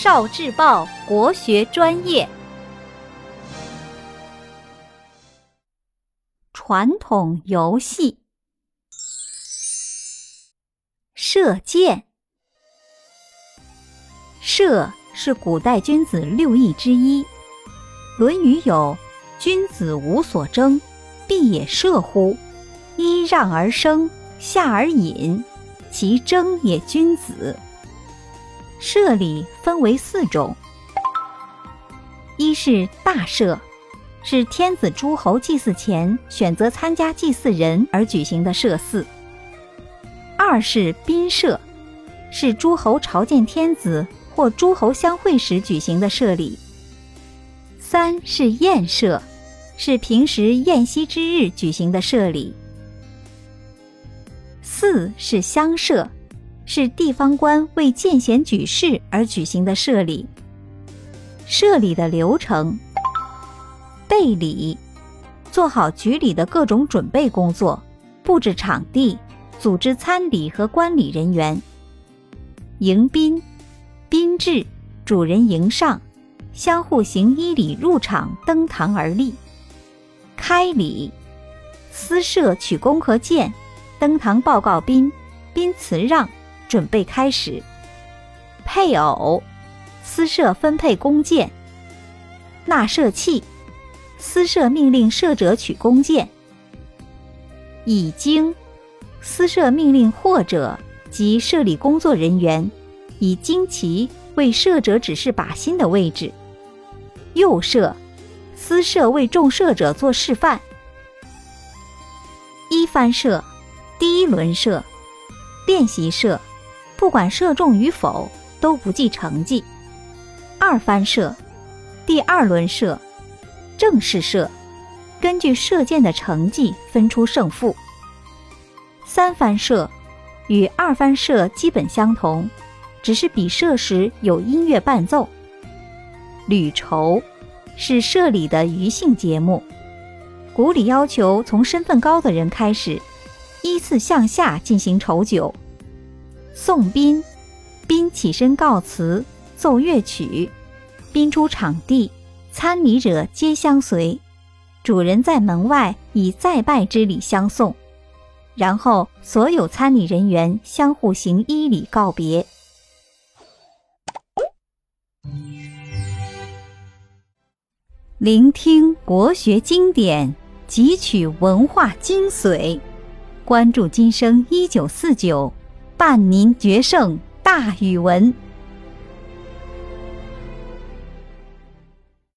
少智报国学专业，传统游戏，射箭。射是古代君子六艺之一，《论语》有“君子无所争，必也射乎？揖让而生，下而饮，其争也君子。”射礼分为四种：一是大射，是天子诸侯祭祀前选择参加祭祀人而举行的射祀；二是宾射，是诸侯朝见天子或诸侯相会时举行的射礼；三是宴射，是平时宴席之日举行的射礼；四是乡射。是地方官为见贤举士而举行的社礼。社礼的流程：备礼，做好举礼的各种准备工作，布置场地，组织参礼和观礼人员。迎宾，宾至，主人迎上，相互行一礼入场，登堂而立。开礼，司设取弓和箭，登堂报告宾，宾辞让。准备开始。配偶，私设分配弓箭。纳射器，私设命令射者取弓箭。已经，私设命令或者及射礼工作人员以旌旗为射者指示靶心的位置。右射，私设为中射者做示范。一番射，第一轮射，练习射。不管射中与否，都不计成绩。二番射，第二轮射，正式射，根据射箭的成绩分出胜负。三番射，与二番射基本相同，只是比射时有音乐伴奏。履筹，是射礼的余兴节目。古礼要求从身份高的人开始，依次向下进行筹酒。送宾，宾起身告辞，奏乐曲，宾出场地，参礼者皆相随，主人在门外以再拜之礼相送，然后所有参礼人员相互行一礼告别。聆听国学经典，汲取文化精髓，关注今生一九四九。伴您决胜大语文。